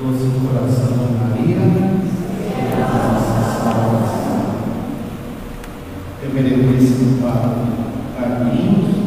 doce coração de Maria, e a nossa salvação. Eu mereço Reverendíssimo Padre Carlinhos,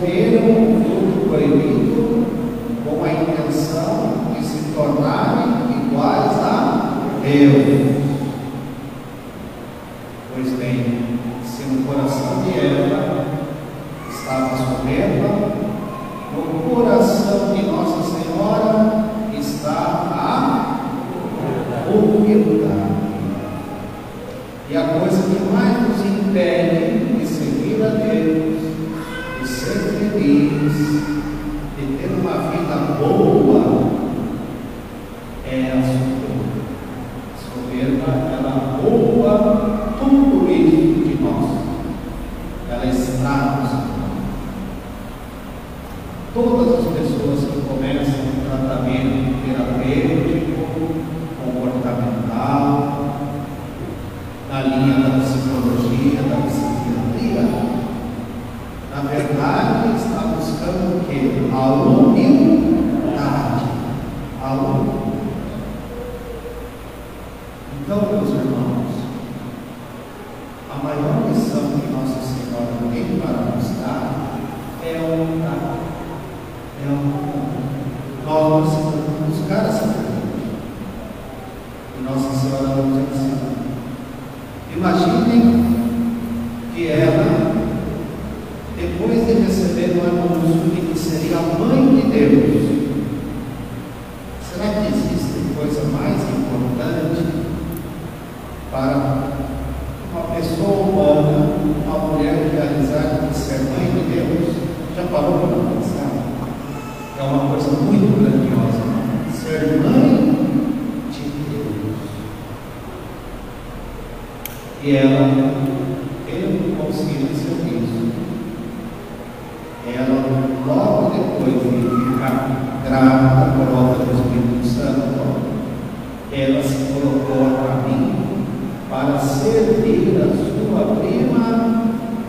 corromperam um fruto proibido com a intenção de se tornarem iguais a Deus. Na verdade, está buscando o quê? A humildade. A humildade. Então, meus irmãos, a maior missão que Nossa Senhora tem para nos dar é a humildade. É a humildade. Nós precisamos buscar essa humildade. E Nossa Senhora nos grávida da prova do Espírito Santo, ela se colocou a caminho para servir a sua prima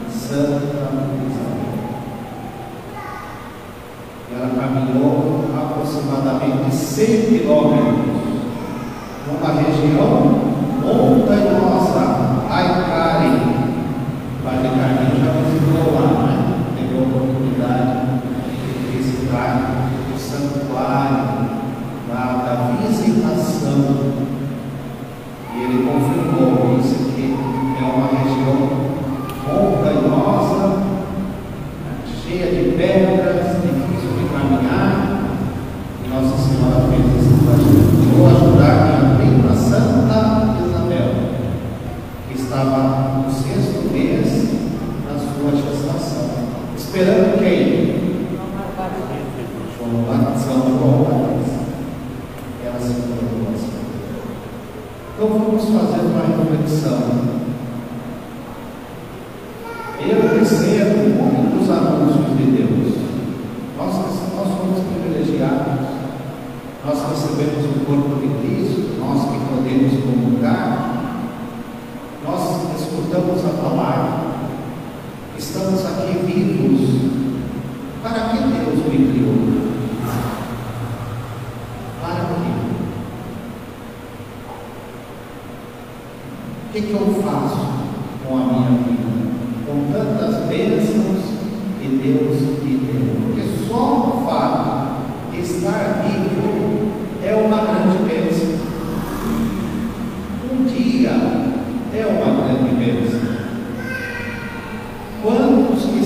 Santa Isabel. Ela caminhou aproximadamente 100 quilômetros numa região Esperando quem? João Batista. João Batista. Ela se conosco. Então vamos fazer uma reflexão. Eu recebo muitos anúncios de Deus.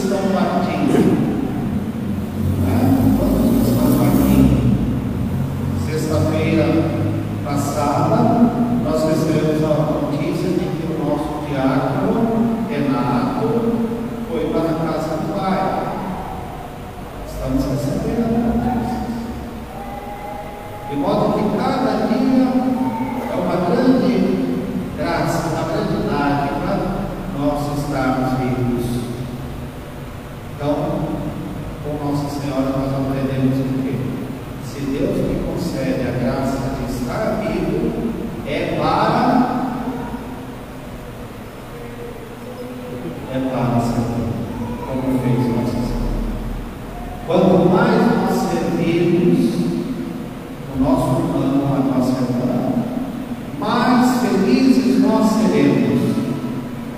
estão batendo.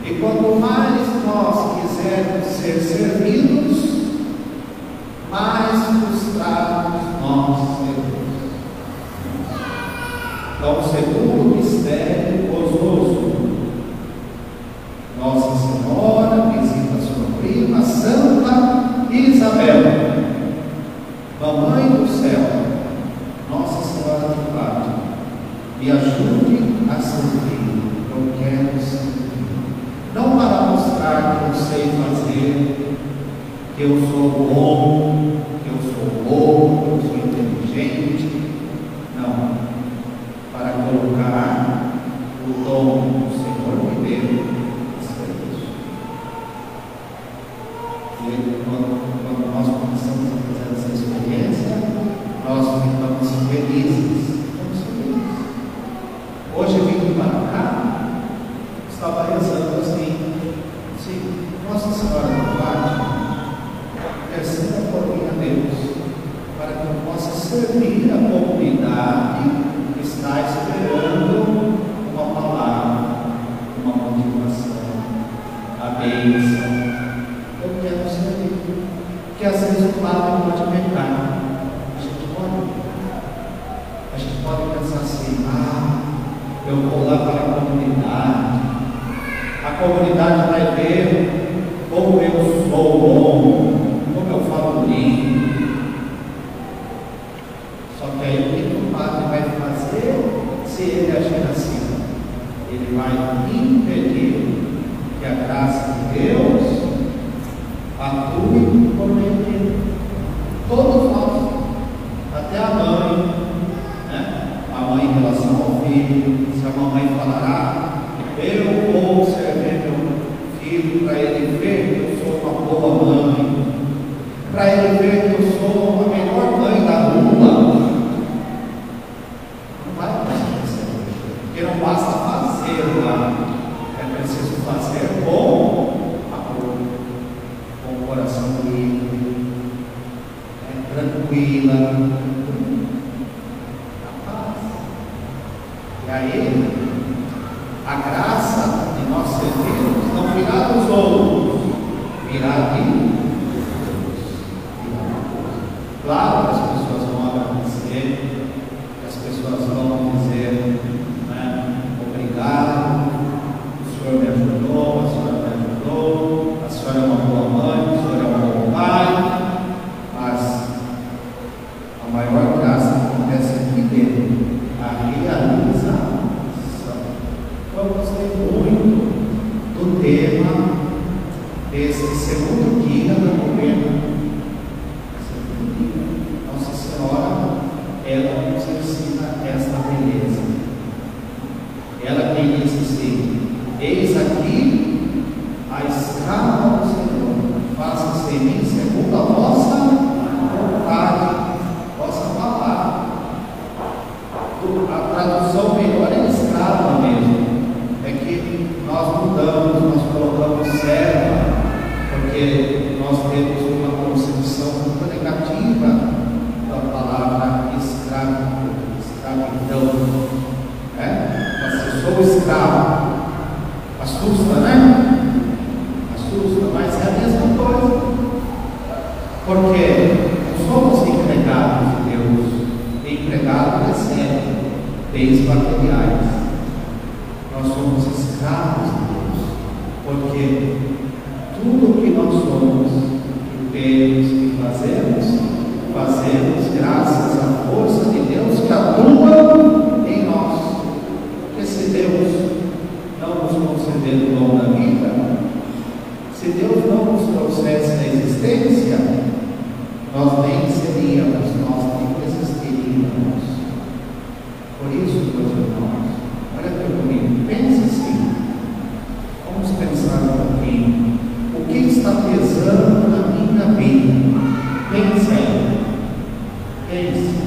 E quanto mais nós quisermos ser servidos, mais frustrados nós seremos. Então, o segundo mistério bom, eu sou bom, eu sou inteligente. Não. Para colocar o dom do Senhor que deu isso. É quando, quando nós começamos a fazer essa experiência, nós ficamos felizes. Ficamos felizes. Hoje eu vim para cá, estava pensando assim, se Nossa Senhora. servir a comunidade que está esperando uma palavra, uma motivação, a bênção. Eu quero servir. Porque às vezes o padre pode pecar. A gente pode, a gente pode pensar assim, ah, eu vou lá para a comunidade. A comunidade vai ver como eu sou Eu vou servir meu filho para ele ver que eu sou uma boa mãe, para ele ver que eu sou a melhor mãe. Então eu gostei muito do tema desse segundo guia da novena somos escravos de Deus, porque tudo o que nós somos, que temos e fazemos, fazemos graças à força de Deus que atua em nós. Porque se Deus não nos conceder o dom da vida, se Deus não nos trouxesse a existência, nós nem seríamos, nós nem existiríamos. Por isso, meus irmãos, olha que bonito, pense assim. Vamos pensar um pouquinho. O que está pesando na minha vida? Pense aí. Pense.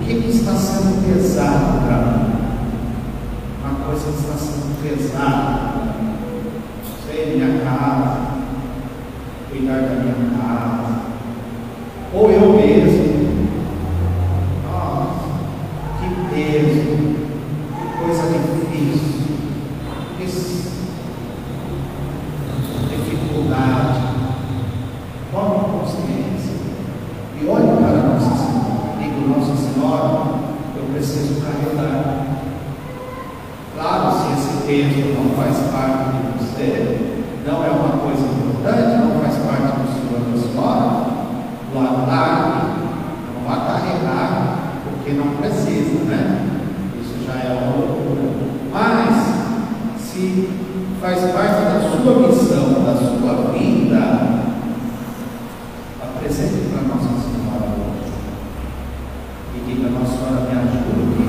O que está sendo pesado para mim? Uma coisa que está sendo pesada. Sei, minha casa, cuidar da minha casa, ou eu mesmo. Nossa, que coisa difícil, dificuldade. Tome consciência e olhe para Nossa Senhora. Digo, Nossa Senhora, eu preciso carregar. Claro, se esse peso não faz parte de você, não é uma coisa importante, não faz parte do Senhor da Senhora, largue, não vá carregar, porque não precisa, né? Isso já é uma loucura. Mas, se faz parte da sua missão, da sua vida, apresente para Nossa Senhora hoje. E diga, Nossa Senhora, me ajude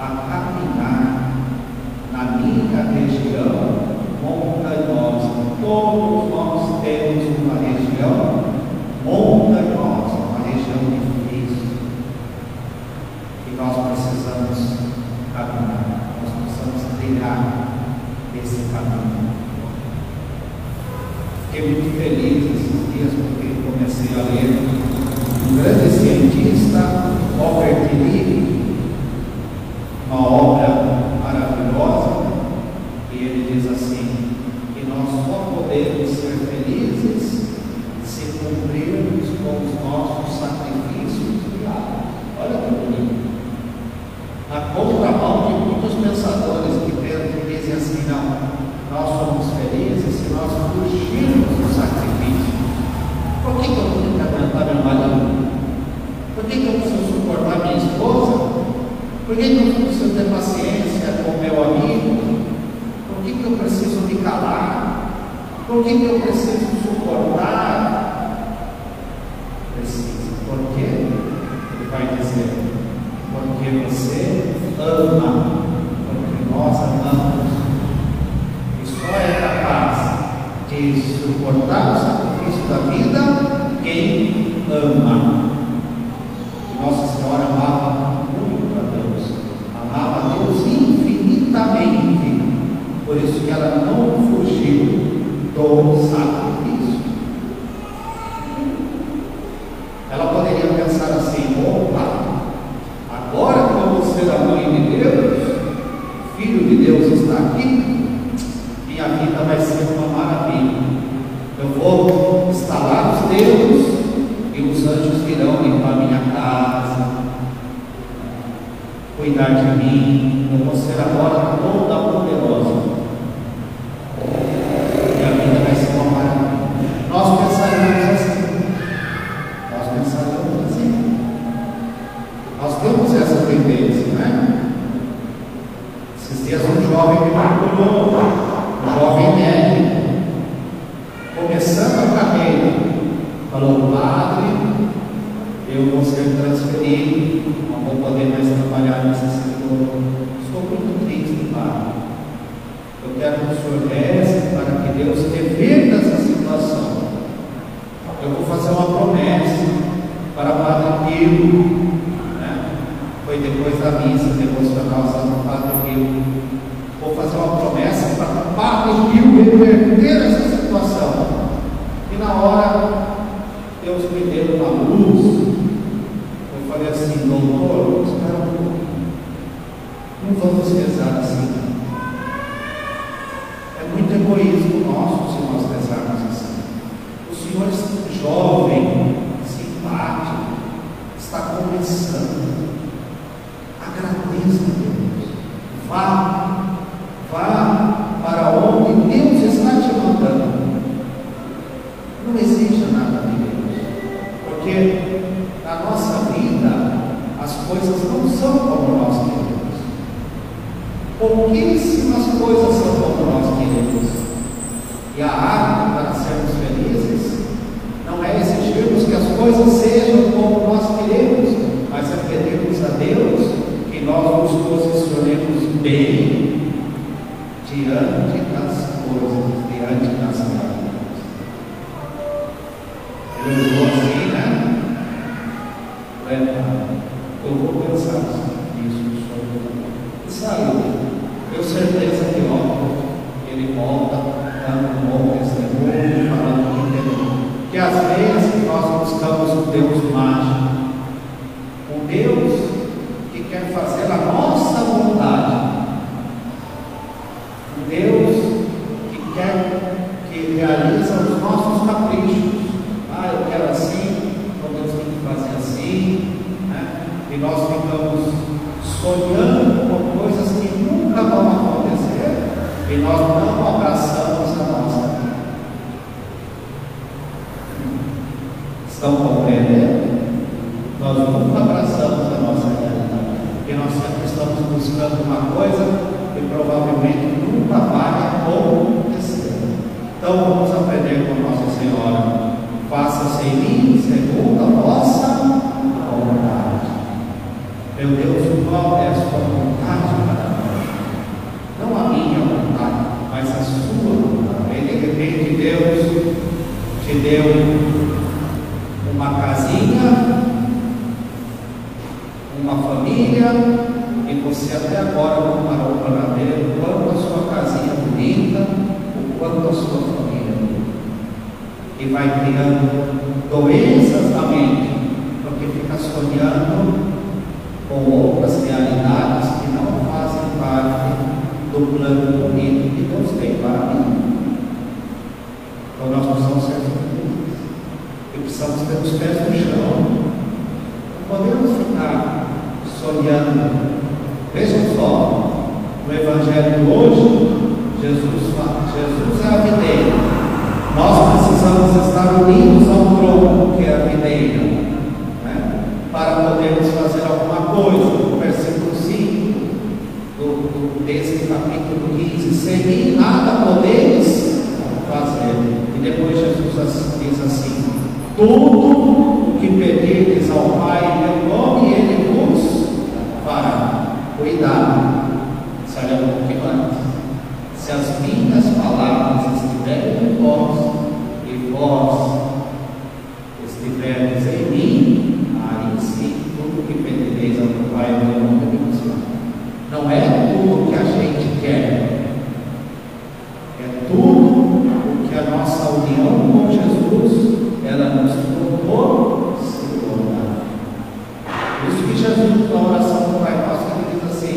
a caminhar na minha região montanhosa. Todos nós temos uma região montanhosa, uma região difícil. E nós precisamos caminhar, nós precisamos trilhar esse caminho. Fiquei muito feliz esses dias porque comecei a ler um grande cientista, Robert Lee, uma obra maravilhosa, e ele diz assim: que nós só podemos ser felizes se cumprirmos com os nossos sacrifícios diários. Olha que bonito. Na contramão de muitos pensadores que pensam que dizem assim, não, nós somos felizes se nós fugirmos do sacrifício. Por que, que eu tenho que aguentar meu marido? Por que, que eu preciso suportar minha esposa? Por que, que eu preciso ter paciência com meu amigo? Por que, que eu preciso me calar? Por que, que eu preciso suportar? Preciso. Por quê? Ele vai dizer, porque você ama, porque nós amamos. E só é capaz de suportar o sacrifício da vida quem ama. Nossa Senhora amava muito a Deus, amava a Deus infinitamente. Por isso que ela não fugiu do sacrifício. Ela poderia pensar assim: opa, agora que eu vou ser a mãe de Deus, filho de Deus está aqui, minha vida vai ser uma maravilha. Eu vou instalar os dedos e os anjos virão limpar minha casa, cuidar de mim. Eu vou ser agora toda poderosa. E a vida vai ser uma maravilha. Nós pensaremos assim. Nós pensaremos assim. Nós tendência, né? Esses dias um jovem me procurou, um jovem médico, começando a carreira, falou, padre, eu vou ser transferido, não vou poder mais trabalhar nesse setor. Estou muito triste, padre. Eu quero que o senhor reze para que Deus reverta essa situação. Eu vou fazer uma promessa para Padre Pio. Depois da missa devocional Santo Padre Pio. Vou fazer uma promessa para Padre Pio reverter essa situação. E na hora, Deus me deu uma luz. Eu falei assim, doutor, espera um. Não vamos rezar assim. É muito egoísmo nosso se nós rezarmos assim. O Senhor é jovem, simpático, está com começando. Agradeça a Deus. Vá para onde Deus está te mandando. Não exija nada de Deus. Porque na nossa vida as coisas não são como nós queremos. Pouquíssimas coisas são como nós queremos. E a arte para sermos felizes não é exigirmos que as coisas sejam como nós queremos, mas é pedirmos a Deus que nós nos posicionemos bem diante das coisas, diante das realidades. Ele usou assim, né? Eu vou pensar nisso sobre E saiu. Tenho certeza que ontem ele volta dando um bom testemunho, falando que entendeu. Que às vezes nós buscamos um Deus mágico, um Deus que quer fazer a nossa vontade, um Deus que quer que realiza os nossos caprichos. Ah, eu quero assim, então Deus tem que fazer assim, né? E nós ficamos sonhando com coisas que nunca vão acontecer e nós não abraçamos a nossa vida. Estão compreendendo? Nós nunca abraçamos a nossa realidade, porque nós sempre estamos buscando uma coisa que provavelmente nunca vai acontecer. Então vamos aprender com Nossa Senhora. Faça-se em mim segundo a vossa vontade. Meu Deus, qual é a sua vontade para nós? Não a minha vontade, mas a sua vontade. E de repente Deus te deu uma casinha, uma família, e você até agora não parou para ver o quanto a sua casinha é bonita, o quanto a sua família é bonita. E vai criando doenças na mente, porque fica sonhando com outras realidades que não fazem parte do plano bonito que Deus tem para mim. Então nós precisamos ser felizes. E precisamos ter os pés no chão. Não podemos ficar sonhando. Vejam só, no Evangelho hoje, Jesus fala, Jesus é a videira. Nós precisamos estar unidos ao tronco que é a videira, né? para podermos fazer alguma coisa. No versículo 5 do, do, desse capítulo 15: Sem mim nada podeis fazer. E depois Jesus diz assim: Tudo o que pedirdes ao Pai em meu nome, Ele vos fará. Cuidado, sai um pouquinho antes. Se as minhas palavras estiverem em vós e vós estiverdes em mim, aí sim, tudo que pedireis ao Pai meu nome, Ele vos fará. Não é tudo o que a gente quer, é tudo o que a nossa união com Jesus ela nos proporciona. Por isso que Jesus, na oração do Pai Nosso, ele diz assim: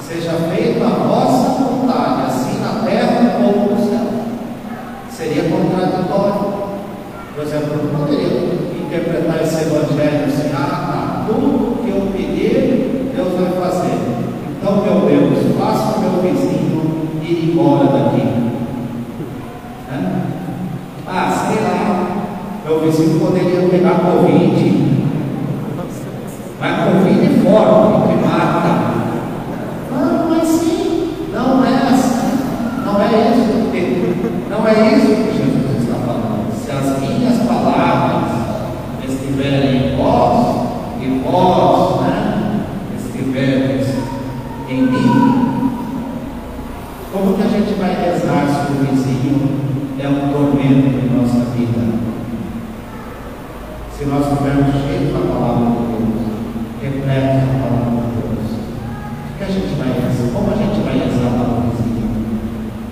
Seja feita a vossa vontade, assim na terra como no céu. Seria contraditório. Por exemplo, eu não poderia interpretar esse evangelho assim: Ah, tá, tudo que eu pedir, Deus vai fazer. Então, meu Deus, faça o meu vizinho ir embora daqui. Né? Ah, sei lá, meu vizinho poderia pegar Covid. Mas Covid é forte, que mata. Não, mas sim, não é assim. Não é isso que não é isso que Jesus está falando. Se as minhas palavras estiverem em vós, e vós né, estiverem em mim, como que a gente vai rezar se o vizinho é um tormento em nossa vida? Se nós estivermos cheios da palavra de Deus, repletos da palavra de Deus, o que a gente vai rezar? Como a gente vai rezar para o vizinho?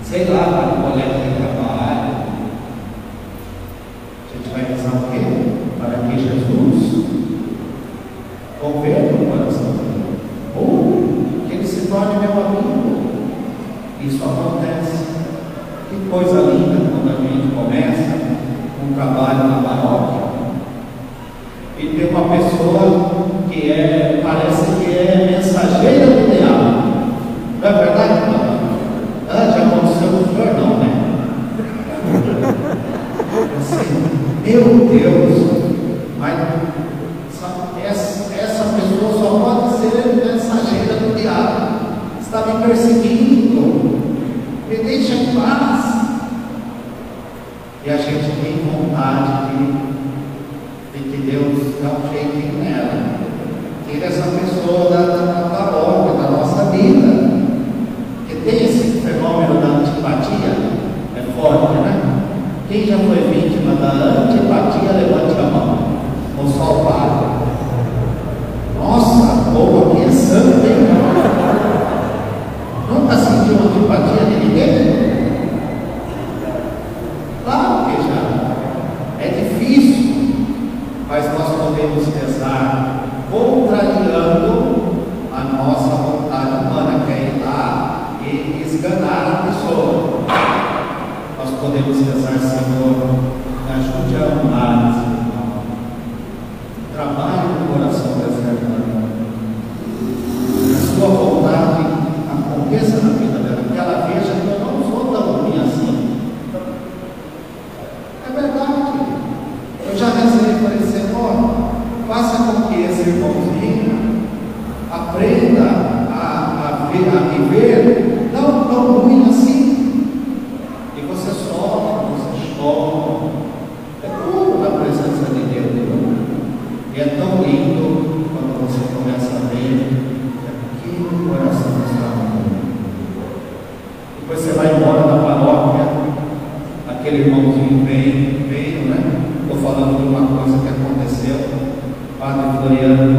Sei lá, para o colega de trabalho. A gente vai rezar o quê? Para que Jesus converta o coração dele. Ou que ele se torne meu amigo. Isso acontece. Que coisa linda quando a gente começa um trabalho na tem uma pessoa que é, parece mas nós podemos rezar contrariando a nossa vontade humana, que é ir lá e esganar a pessoa. Nós podemos rezar, Senhor, ajude a amar irmãozinho veio, bem, né? Estou falando de uma coisa que aconteceu. Padre Floriano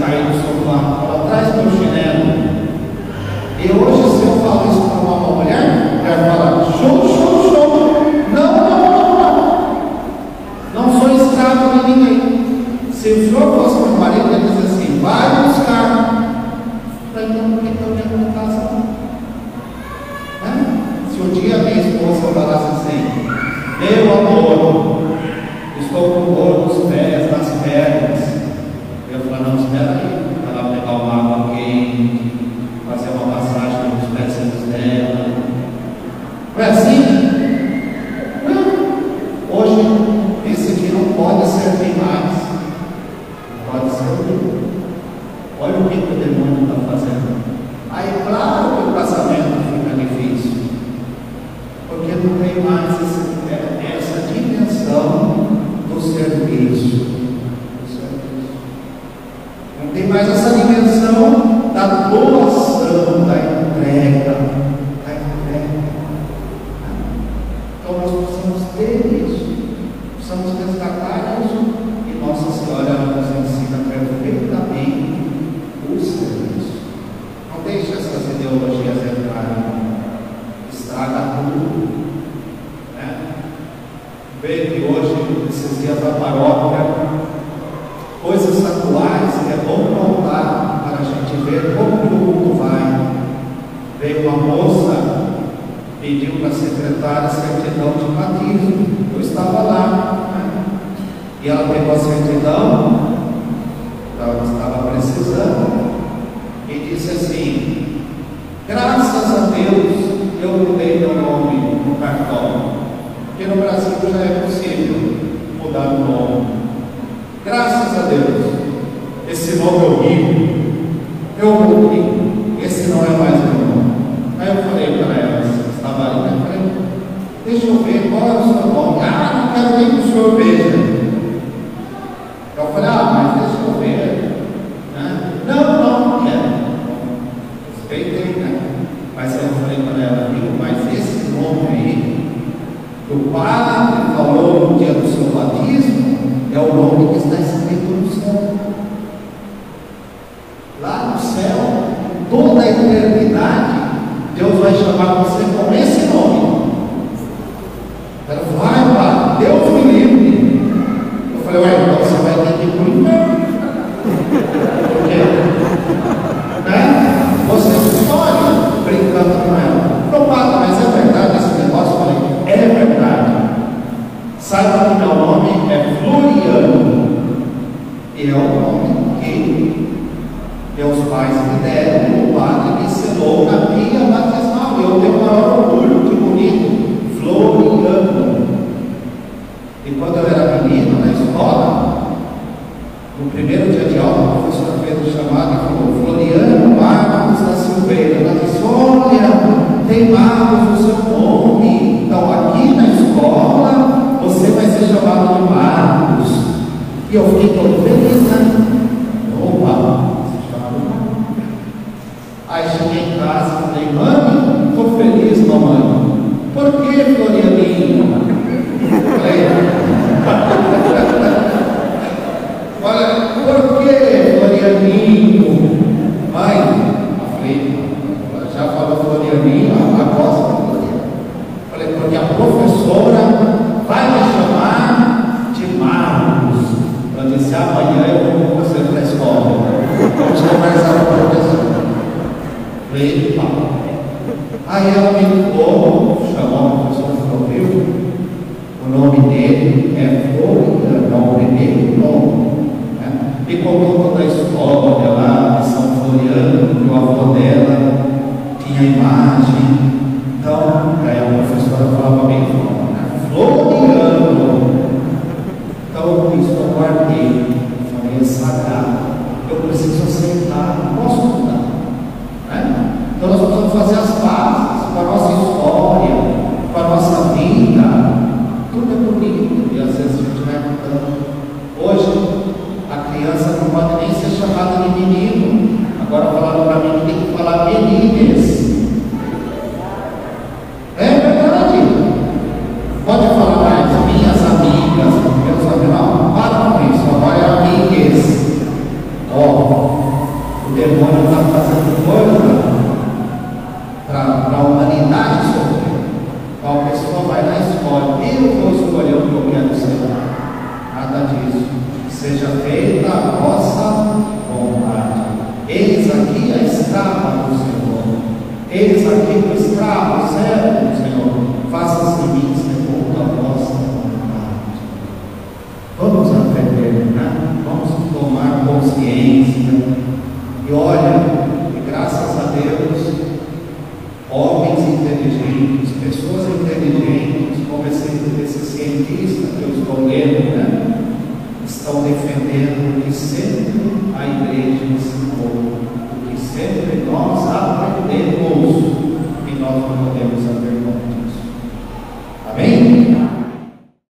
caídos com o lado para trás, meu chinelo. E hoje Não tem mais essa dimensão da doação Esse nome é horrível. Eu ouvi, esse não é mais meu nome. Aí eu falei para ela, estava ali, né? eu falei, deixa eu ver qual é o seu nome. Ah, não quero nem que o senhor veja. eternidade, Deus vai chamar você com esse nome. Ela vai, pá, Deus me livre. Eu falei, ué, então você vai ter que ir para o inferno. Né? Você escolhe brincando com ela. Não, fala, mas é verdade esse negócio? Eu falei, é verdade. Saiba que é meu nome é Floriano. E é o nome que meus pais me deram. Né? flor na pia Eu tenho o maior orgulho, que bonito, Floriano. E quando eu era menino, na escola, no primeiro amanhã eu vou com você para a escola. Vamos conversar com a professora. Falei, ele fala. Aí é ela me ligou, chamou o professor Floril, o nome dele é Florian, é o primeiro nome. Né? Me contou toda a história lá de São Floriano, que o avô dela tinha imagem. Então, aí a professora falava bem